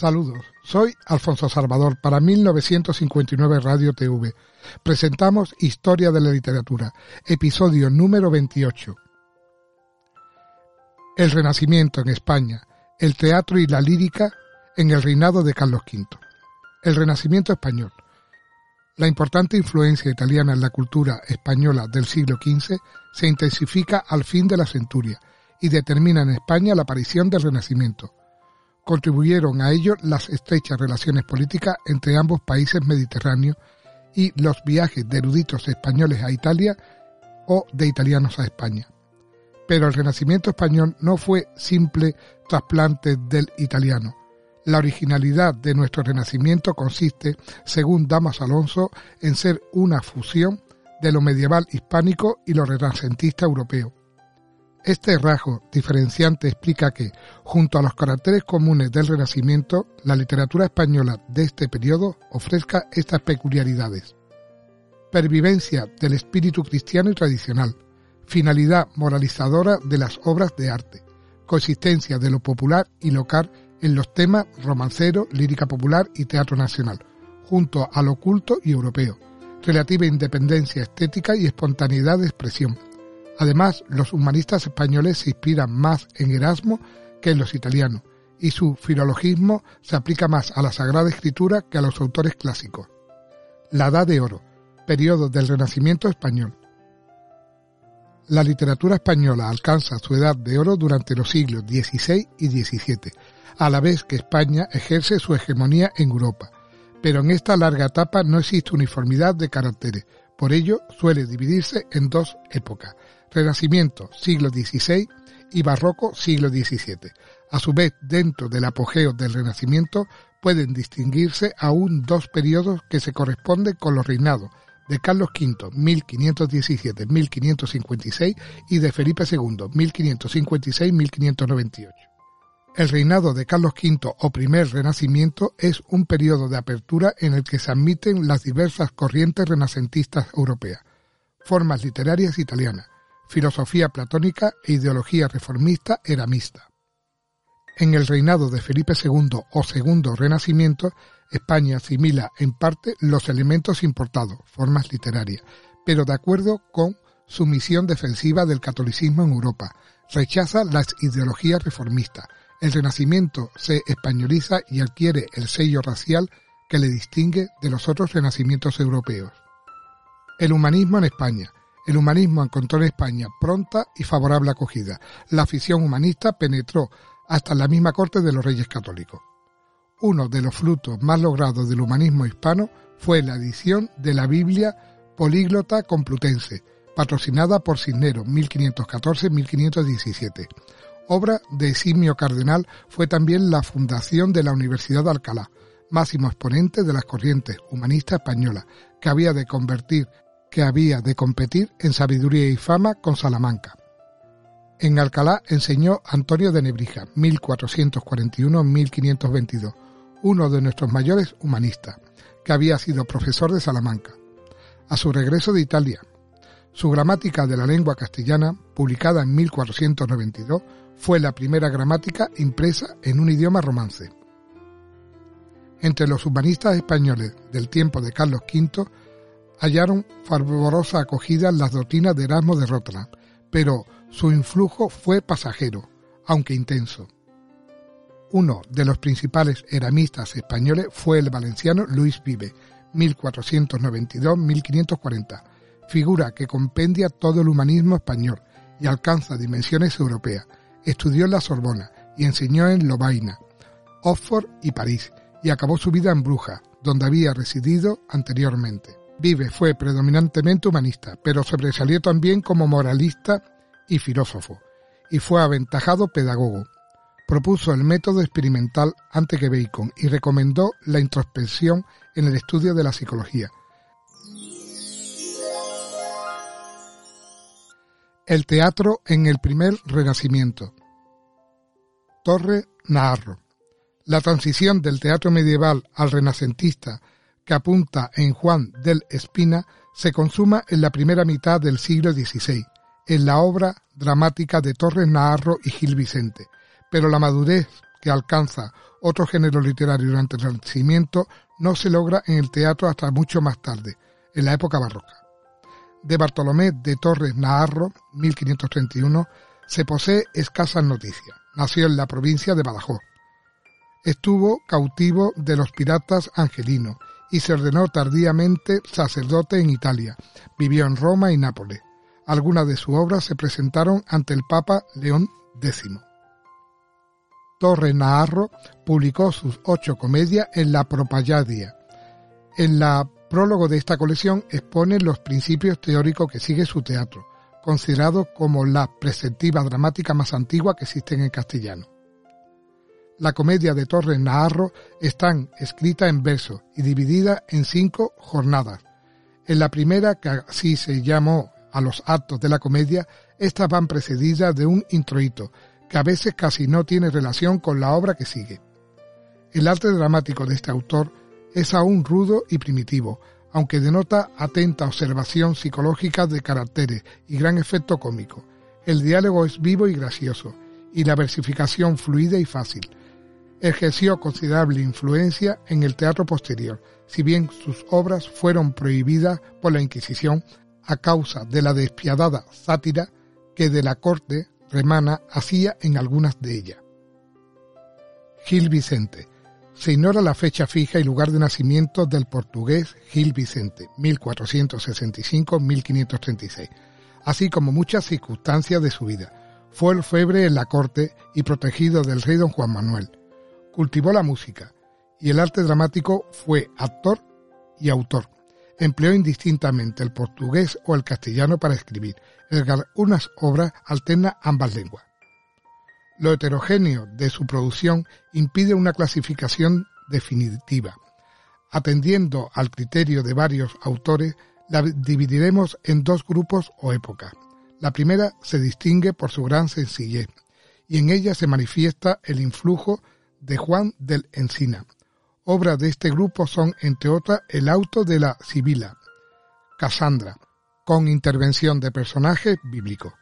Saludos, soy Alfonso Salvador para 1959 Radio TV. Presentamos Historia de la Literatura, episodio número 28. El Renacimiento en España, el teatro y la lírica en el reinado de Carlos V. El Renacimiento español. La importante influencia italiana en la cultura española del siglo XV se intensifica al fin de la centuria y determina en España la aparición del Renacimiento Contribuyeron a ello las estrechas relaciones políticas entre ambos países mediterráneos y los viajes de eruditos españoles a Italia o de italianos a España. Pero el Renacimiento español no fue simple trasplante del italiano. La originalidad de nuestro Renacimiento consiste, según Damas Alonso, en ser una fusión de lo medieval hispánico y lo renacentista europeo este rasgo diferenciante explica que, junto a los caracteres comunes del Renacimiento, la literatura española de este periodo ofrezca estas peculiaridades. Pervivencia del espíritu cristiano y tradicional, finalidad moralizadora de las obras de arte, consistencia de lo popular y local en los temas romancero, lírica popular y teatro nacional, junto a lo culto y europeo, relativa independencia estética y espontaneidad de expresión, Además, los humanistas españoles se inspiran más en Erasmo que en los italianos, y su filologismo se aplica más a la Sagrada Escritura que a los autores clásicos. La Edad de Oro, periodo del Renacimiento español. La literatura española alcanza su edad de oro durante los siglos XVI y XVII, a la vez que España ejerce su hegemonía en Europa. Pero en esta larga etapa no existe uniformidad de caracteres, por ello suele dividirse en dos épocas, Renacimiento, siglo XVI, y Barroco, siglo XVII. A su vez, dentro del apogeo del Renacimiento pueden distinguirse aún dos periodos que se corresponden con los reinados de Carlos V, 1517-1556, y de Felipe II, 1556-1598. El reinado de Carlos V o primer renacimiento es un periodo de apertura en el que se admiten las diversas corrientes renacentistas europeas, formas literarias italianas, filosofía platónica e ideología reformista eramista. En el reinado de Felipe II o Segundo Renacimiento, España asimila en parte los elementos importados, formas literarias, pero de acuerdo con su misión defensiva del catolicismo en Europa, rechaza las ideologías reformistas. El Renacimiento se españoliza y adquiere el sello racial que le distingue de los otros renacimientos europeos. El humanismo en España, el humanismo encontró en España pronta y favorable acogida. La afición humanista penetró hasta la misma corte de los reyes católicos. Uno de los frutos más logrados del humanismo hispano fue la edición de la Biblia Políglota Complutense, patrocinada por Cisneros 1514-1517. Obra de Simio Cardenal fue también la fundación de la Universidad de Alcalá, máximo exponente de las corrientes humanistas españolas, que había de convertir que había de competir en sabiduría y fama con Salamanca. En Alcalá enseñó Antonio de Nebrija, 1441-1522, uno de nuestros mayores humanistas, que había sido profesor de Salamanca. A su regreso de Italia, su gramática de la lengua castellana, publicada en 1492, fue la primera gramática impresa en un idioma romance. Entre los humanistas españoles del tiempo de Carlos V hallaron fervorosa acogida las doctrinas de Erasmo de Rotterdam, pero su influjo fue pasajero, aunque intenso. Uno de los principales eramistas españoles fue el valenciano Luis Vive, 1492-1540, figura que compendia todo el humanismo español y alcanza dimensiones europeas. Estudió en la Sorbona y enseñó en Lovaina, Oxford y París, y acabó su vida en Brujas, donde había residido anteriormente. Vive fue predominantemente humanista, pero sobresalió también como moralista y filósofo. y fue aventajado pedagogo. Propuso el método experimental antes que Bacon y recomendó la introspección en el estudio de la psicología. El teatro en el primer renacimiento. Torre Naharro. La transición del teatro medieval al renacentista que apunta en Juan del Espina se consuma en la primera mitad del siglo XVI, en la obra dramática de Torres Naharro y Gil Vicente, pero la madurez que alcanza otro género literario durante el Renacimiento no se logra en el teatro hasta mucho más tarde, en la época barroca. De Bartolomé de Torres Naharro, 1531, se posee escasas noticias. Nació en la provincia de Badajoz. Estuvo cautivo de los piratas angelinos y se ordenó tardíamente sacerdote en Italia. Vivió en Roma y Nápoles. Algunas de sus obras se presentaron ante el Papa León X. Torre Naharro publicó sus ocho comedias en la Propayadia. En la prólogo de esta colección expone los principios teóricos que sigue su teatro, considerado como la preceptiva dramática más antigua que existe en castellano la comedia de Torres Naharro están escritas en verso y dividida en cinco jornadas. En la primera, que así se llamó a los actos de la comedia, estas van precedidas de un introito, que a veces casi no tiene relación con la obra que sigue. El arte dramático de este autor es aún rudo y primitivo, aunque denota atenta observación psicológica de caracteres y gran efecto cómico. El diálogo es vivo y gracioso, y la versificación fluida y fácil, ejerció considerable influencia en el teatro posterior, si bien sus obras fueron prohibidas por la Inquisición a causa de la despiadada sátira que de la corte remana hacía en algunas de ellas. Gil Vicente. Se ignora la fecha fija y lugar de nacimiento del portugués Gil Vicente, 1465-1536, así como muchas circunstancias de su vida. Fue el febre en la corte y protegido del rey don Juan Manuel Cultivó la música y el arte dramático fue actor y autor. Empleó indistintamente el portugués o el castellano para escribir. En unas obras alterna ambas lenguas. Lo heterogéneo de su producción impide una clasificación definitiva. Atendiendo al criterio de varios autores, la dividiremos en dos grupos o épocas. La primera se distingue por su gran sencillez, y en ella se manifiesta el influjo de Juan del Encina. Obras de este grupo son, entre otras, El auto de la Sibila, Casandra, con intervención de personajes bíblicos.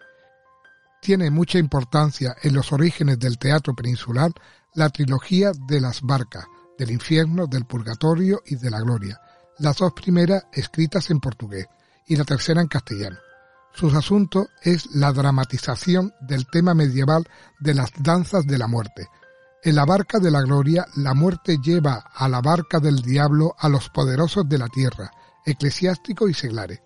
Tiene mucha importancia en los orígenes del teatro peninsular la trilogía de las barcas, del infierno, del purgatorio y de la gloria, las dos primeras escritas en portugués y la tercera en castellano. Sus asuntos es la dramatización del tema medieval de las danzas de la muerte, en la barca de la gloria, la muerte lleva a la barca del diablo a los poderosos de la tierra, eclesiásticos y seglares,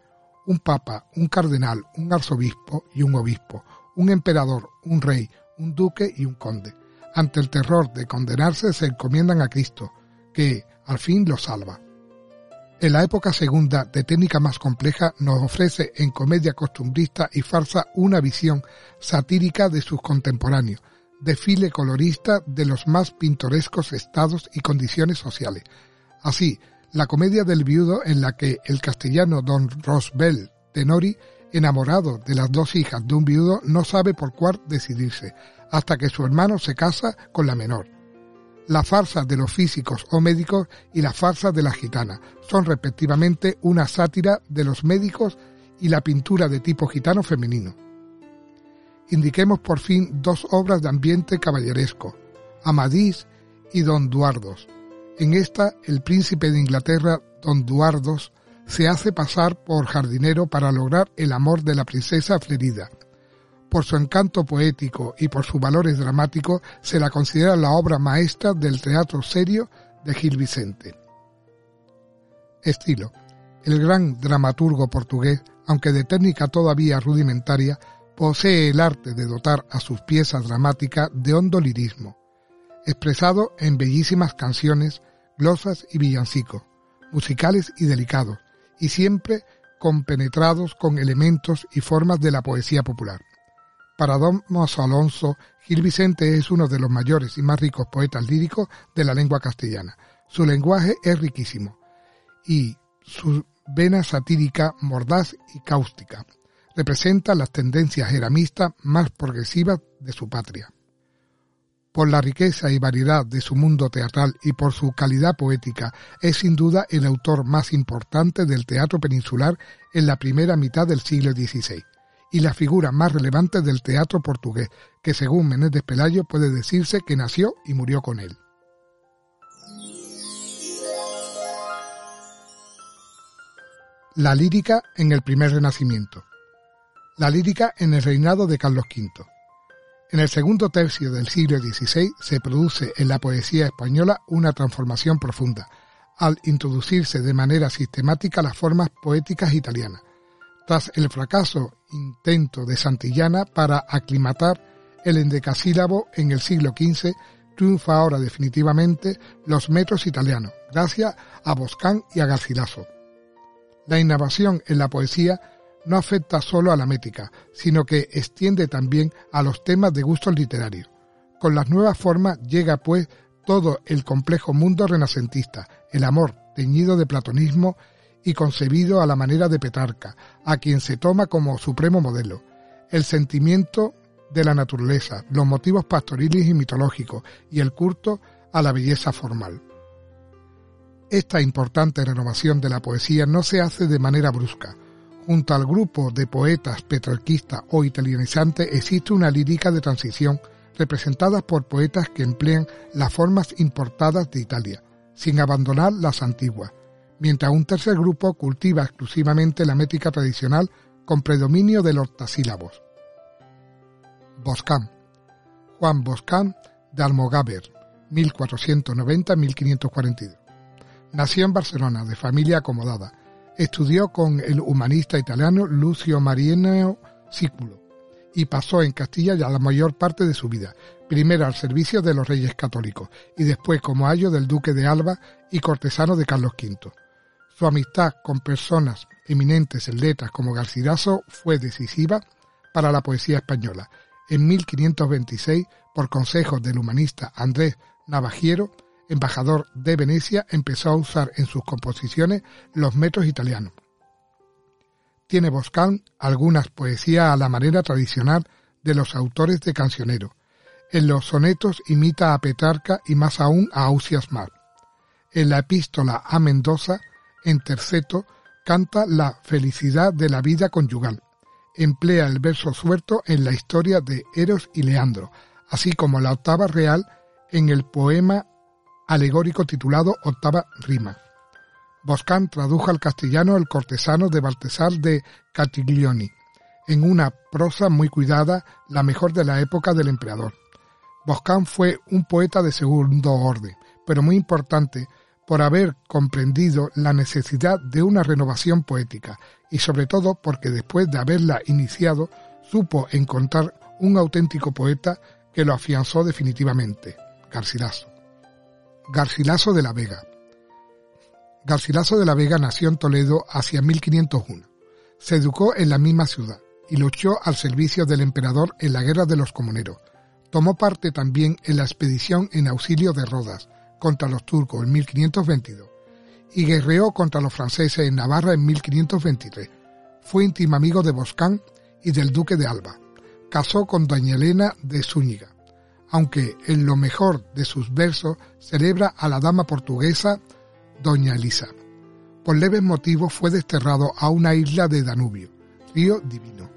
un papa, un cardenal, un arzobispo y un obispo, un emperador, un rey, un duque y un conde. Ante el terror de condenarse se encomiendan a Cristo, que al fin los salva. En la época segunda, de técnica más compleja, nos ofrece en comedia costumbrista y farsa una visión satírica de sus contemporáneos, desfile colorista de los más pintorescos estados y condiciones sociales. Así, la comedia del viudo en la que el castellano don Rosbel Tenori, enamorado de las dos hijas de un viudo, no sabe por cuál decidirse, hasta que su hermano se casa con la menor. La farsa de los físicos o médicos y la farsa de la gitana son respectivamente una sátira de los médicos y la pintura de tipo gitano femenino indiquemos por fin dos obras de ambiente caballeresco, Amadís y Don Duardos. En esta, el príncipe de Inglaterra, Don Duardos, se hace pasar por jardinero para lograr el amor de la princesa Flerida. Por su encanto poético y por sus valores dramáticos, se la considera la obra maestra del teatro serio de Gil Vicente. Estilo. El gran dramaturgo portugués, aunque de técnica todavía rudimentaria, posee el arte de dotar a sus piezas dramáticas de hondo lirismo, expresado en bellísimas canciones, glosas y villancicos, musicales y delicados, y siempre compenetrados con elementos y formas de la poesía popular. Para Don Mosso Alonso, Gil Vicente es uno de los mayores y más ricos poetas líricos de la lengua castellana. Su lenguaje es riquísimo y su vena satírica mordaz y cáustica representa las tendencias eramistas más progresivas de su patria. Por la riqueza y variedad de su mundo teatral y por su calidad poética, es sin duda el autor más importante del teatro peninsular en la primera mitad del siglo XVI y la figura más relevante del teatro portugués, que según Menéndez Pelayo puede decirse que nació y murió con él. La lírica en el primer renacimiento. La lírica en el reinado de Carlos V. En el segundo tercio del siglo XVI se produce en la poesía española una transformación profunda, al introducirse de manera sistemática las formas poéticas italianas. Tras el fracaso intento de Santillana para aclimatar el endecasílabo en el siglo XV, triunfa ahora definitivamente los metros italianos, gracias a Boscán y a Garcilaso. La innovación en la poesía no afecta solo a la métrica, sino que extiende también a los temas de gustos literarios. Con las nuevas formas llega pues todo el complejo mundo renacentista, el amor, teñido de platonismo y concebido a la manera de Petarca, a quien se toma como supremo modelo, el sentimiento de la naturaleza, los motivos pastoriles y mitológicos y el culto a la belleza formal. Esta importante renovación de la poesía no se hace de manera brusca, Junto al grupo de poetas petrarquistas o italianizantes existe una lírica de transición representada por poetas que emplean las formas importadas de Italia, sin abandonar las antiguas, mientras un tercer grupo cultiva exclusivamente la métrica tradicional con predominio de los octasílabos. Boscán. Juan Boscán de Almogáver, 1490-1542. Nació en Barcelona, de familia acomodada Estudió con el humanista italiano Lucio Mariano Siculo y pasó en Castilla ya la mayor parte de su vida, primero al servicio de los reyes católicos y después como ayo del duque de Alba y cortesano de Carlos V. Su amistad con personas eminentes en letras como Garcilaso fue decisiva para la poesía española. En 1526, por consejos del humanista Andrés Navajiero, embajador de Venecia, empezó a usar en sus composiciones los metros italianos. Tiene Boscán algunas poesías a la manera tradicional de los autores de cancionero. En los sonetos imita a Petrarca y más aún a Ausias Mar. En la epístola a Mendoza, en terceto, canta la felicidad de la vida conyugal. Emplea el verso suelto en la historia de Eros y Leandro, así como la octava real en el poema alegórico titulado Octava Rima. Boscán tradujo al castellano El cortesano de Baltasar de Catiglioni, en una prosa muy cuidada, la mejor de la época del emperador. Boscán fue un poeta de segundo orden, pero muy importante por haber comprendido la necesidad de una renovación poética y sobre todo porque después de haberla iniciado supo encontrar un auténtico poeta que lo afianzó definitivamente, Garcilaso. Garcilaso de la Vega. Garcilaso de la Vega nació en Toledo hacia 1501. Se educó en la misma ciudad y luchó al servicio del emperador en la Guerra de los Comuneros. Tomó parte también en la expedición en auxilio de Rodas contra los turcos en 1522 y guerreó contra los franceses en Navarra en 1523. Fue íntimo amigo de Boscán y del duque de Alba. Casó con doña Elena de Zúñiga aunque en lo mejor de sus versos celebra a la dama portuguesa Doña Elisa. Por leves motivos fue desterrado a una isla de Danubio, río divino.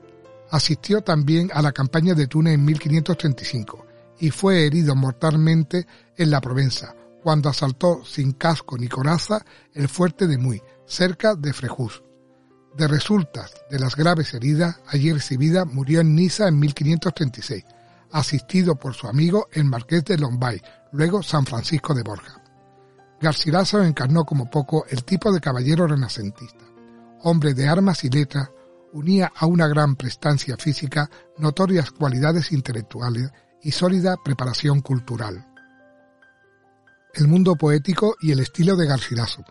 Asistió también a la campaña de Túnez en 1535 y fue herido mortalmente en la Provenza, cuando asaltó sin casco ni coraza el fuerte de Muy, cerca de Frejus. De resultas de las graves heridas allí recibidas, murió en Niza en 1536 asistido por su amigo el marqués de Lombay, luego San Francisco de Borja. Garcilaso encarnó como poco el tipo de caballero renacentista. Hombre de armas y letras, unía a una gran prestancia física notorias cualidades intelectuales y sólida preparación cultural. El mundo poético y el estilo de Garcilaso.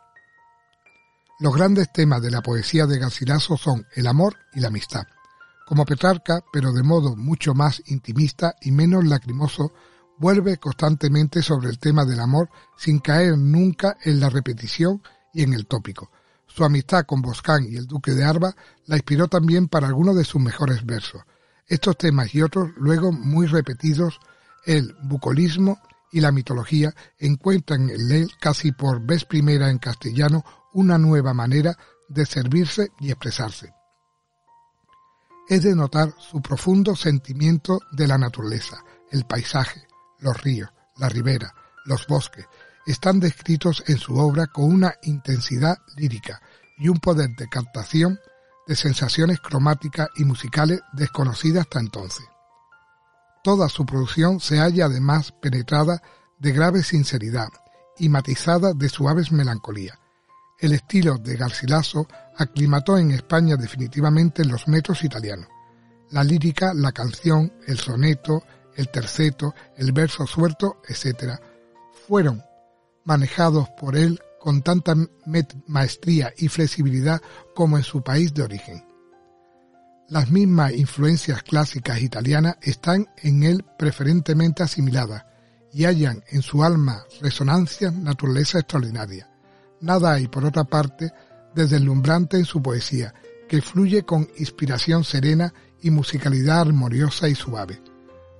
Los grandes temas de la poesía de Garcilaso son el amor y la amistad. Como Petrarca, pero de modo mucho más intimista y menos lacrimoso, vuelve constantemente sobre el tema del amor sin caer nunca en la repetición y en el tópico. Su amistad con Boscán y el duque de Arba la inspiró también para algunos de sus mejores versos. Estos temas y otros, luego muy repetidos, el bucolismo y la mitología, encuentran en él casi por vez primera en castellano una nueva manera de servirse y expresarse. Es de notar su profundo sentimiento de la naturaleza, el paisaje, los ríos, la ribera, los bosques, están descritos en su obra con una intensidad lírica y un poder de captación de sensaciones cromáticas y musicales desconocidas hasta entonces. Toda su producción se halla además penetrada de grave sinceridad y matizada de suaves melancolía. El estilo de Garcilaso aclimató en España definitivamente los metros italianos. La lírica, la canción, el soneto, el terceto, el verso suelto, etc., fueron manejados por él con tanta maestría y flexibilidad como en su país de origen. Las mismas influencias clásicas italianas están en él preferentemente asimiladas y hallan en su alma resonancia naturaleza extraordinaria. Nada hay, por otra parte, deslumbrante en su poesía, que fluye con inspiración serena y musicalidad armoniosa y suave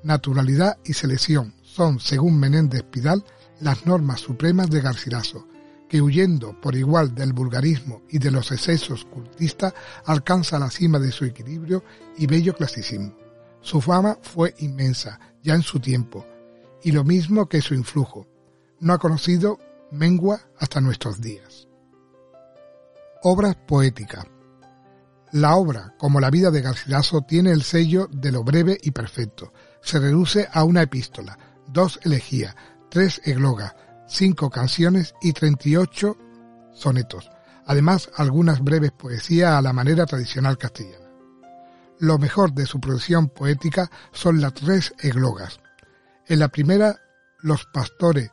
naturalidad y selección son, según Menéndez Pidal, las normas supremas de Garcilaso, que huyendo por igual del vulgarismo y de los excesos cultistas, alcanza la cima de su equilibrio y bello clasicismo. Su fama fue inmensa, ya en su tiempo, y lo mismo que su influjo. No ha conocido mengua hasta nuestros días. Obras poéticas. La obra, como la vida de Garcilaso, tiene el sello de lo breve y perfecto, se reduce a una epístola, dos elegías, tres eglogas, cinco canciones y treinta y ocho sonetos, además algunas breves poesías a la manera tradicional castellana. Lo mejor de su producción poética son las tres eglogas. En la primera, los pastores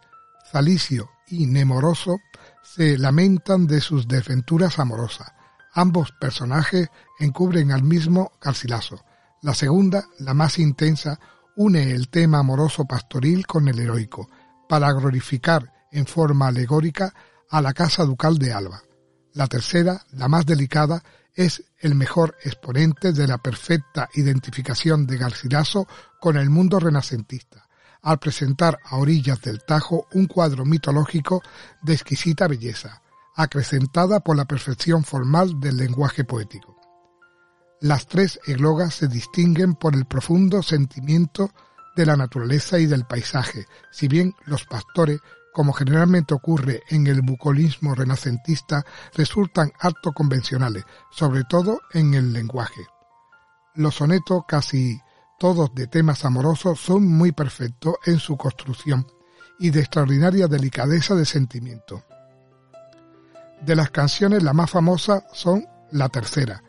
Zalicio y Nemoroso se lamentan de sus desventuras amorosas. Ambos personajes encubren al mismo Garcilaso. La segunda, la más intensa, une el tema amoroso pastoril con el heroico, para glorificar en forma alegórica a la Casa Ducal de Alba. La tercera, la más delicada, es el mejor exponente de la perfecta identificación de Garcilaso con el mundo renacentista, al presentar a orillas del Tajo un cuadro mitológico de exquisita belleza, acrecentada por la perfección formal del lenguaje poético. Las tres eglogas se distinguen por el profundo sentimiento de la naturaleza y del paisaje, si bien los pastores, como generalmente ocurre en el bucolismo renacentista, resultan harto convencionales, sobre todo en el lenguaje. Los sonetos, casi todos de temas amorosos, son muy perfectos en su construcción y de extraordinaria delicadeza de sentimiento. De las canciones la más famosa son la tercera,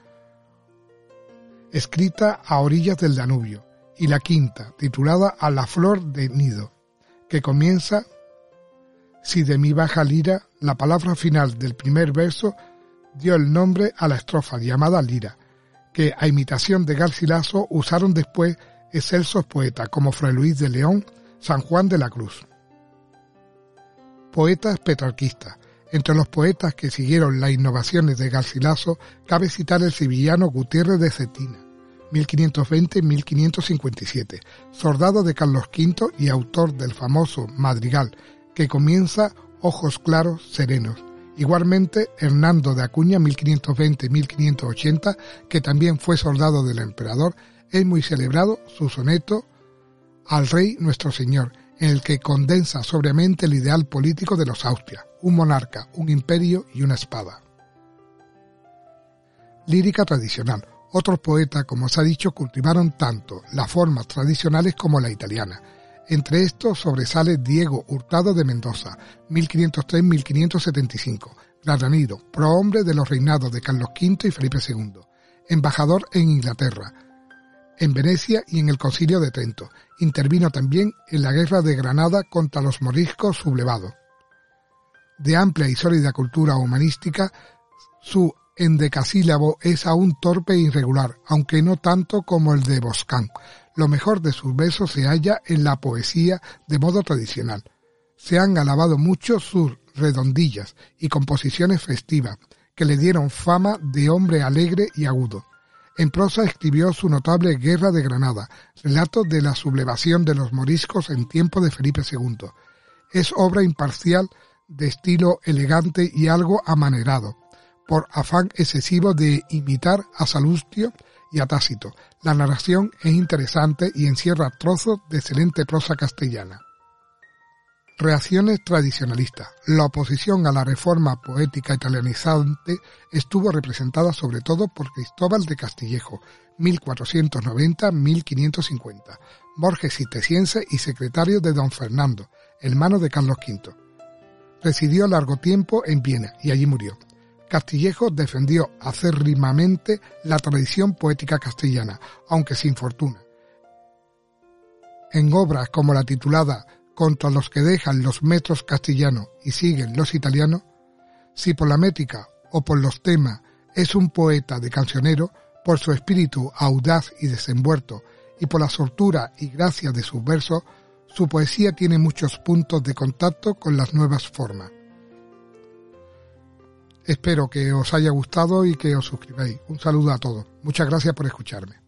escrita a orillas del Danubio, y la quinta, titulada A la flor de nido, que comienza Si de mi baja lira, la palabra final del primer verso dio el nombre a la estrofa llamada lira, que a imitación de Garcilaso usaron después excelsos poetas como Fray Luis de León, San Juan de la Cruz. Poetas petrarquistas, entre los poetas que siguieron las innovaciones de Garcilaso cabe citar el sevillano Gutiérrez de Cetina, 1520-1557, soldado de Carlos V y autor del famoso madrigal que comienza Ojos claros, serenos. Igualmente, Hernando de Acuña, 1520-1580, que también fue soldado del emperador, es muy celebrado su soneto Al Rey Nuestro Señor, en el que condensa sobriamente el ideal político de los Austrias, un monarca, un imperio y una espada. Lírica tradicional. Otros poetas, como se ha dicho, cultivaron tanto las formas tradicionales como la italiana. Entre estos sobresale Diego Hurtado de Mendoza, 1503-1575, granadino, prohombre de los reinados de Carlos V y Felipe II, embajador en Inglaterra, en Venecia y en el Concilio de Trento. Intervino también en la Guerra de Granada contra los moriscos sublevados. De amplia y sólida cultura humanística, su en decasílabo es aún torpe e irregular, aunque no tanto como el de Boscán. Lo mejor de sus versos se halla en la poesía de modo tradicional. Se han alabado mucho sus redondillas y composiciones festivas, que le dieron fama de hombre alegre y agudo. En prosa escribió su notable Guerra de Granada, relato de la sublevación de los moriscos en tiempo de Felipe II. Es obra imparcial de estilo elegante y algo amanerado, por afán excesivo de imitar a Salustio y a Tácito. La narración es interesante y encierra trozos de excelente prosa castellana. Reacciones tradicionalistas. La oposición a la reforma poética italianizante estuvo representada sobre todo por Cristóbal de Castillejo, 1490-1550, Borges Citesiense y secretario de don Fernando, hermano de Carlos V. Residió largo tiempo en Viena y allí murió. Castillejo defendió acérrimamente la tradición poética castellana, aunque sin fortuna. En obras como la titulada Contra los que dejan los metros castellanos y siguen los italianos, si por la métrica o por los temas es un poeta de cancionero, por su espíritu audaz y desenvuelto y por la soltura y gracia de sus versos, su poesía tiene muchos puntos de contacto con las nuevas formas. Espero que os haya gustado y que os suscribáis. Un saludo a todos. Muchas gracias por escucharme.